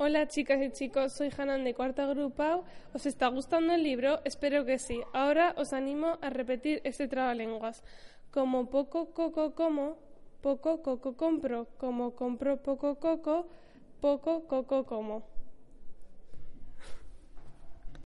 Hola chicas y chicos, soy Hanan de Cuarta Grupao. ¿Os está gustando el libro? Espero que sí. Ahora os animo a repetir este trabalenguas. Como poco coco como, poco coco compro. Como compro poco coco, poco coco como.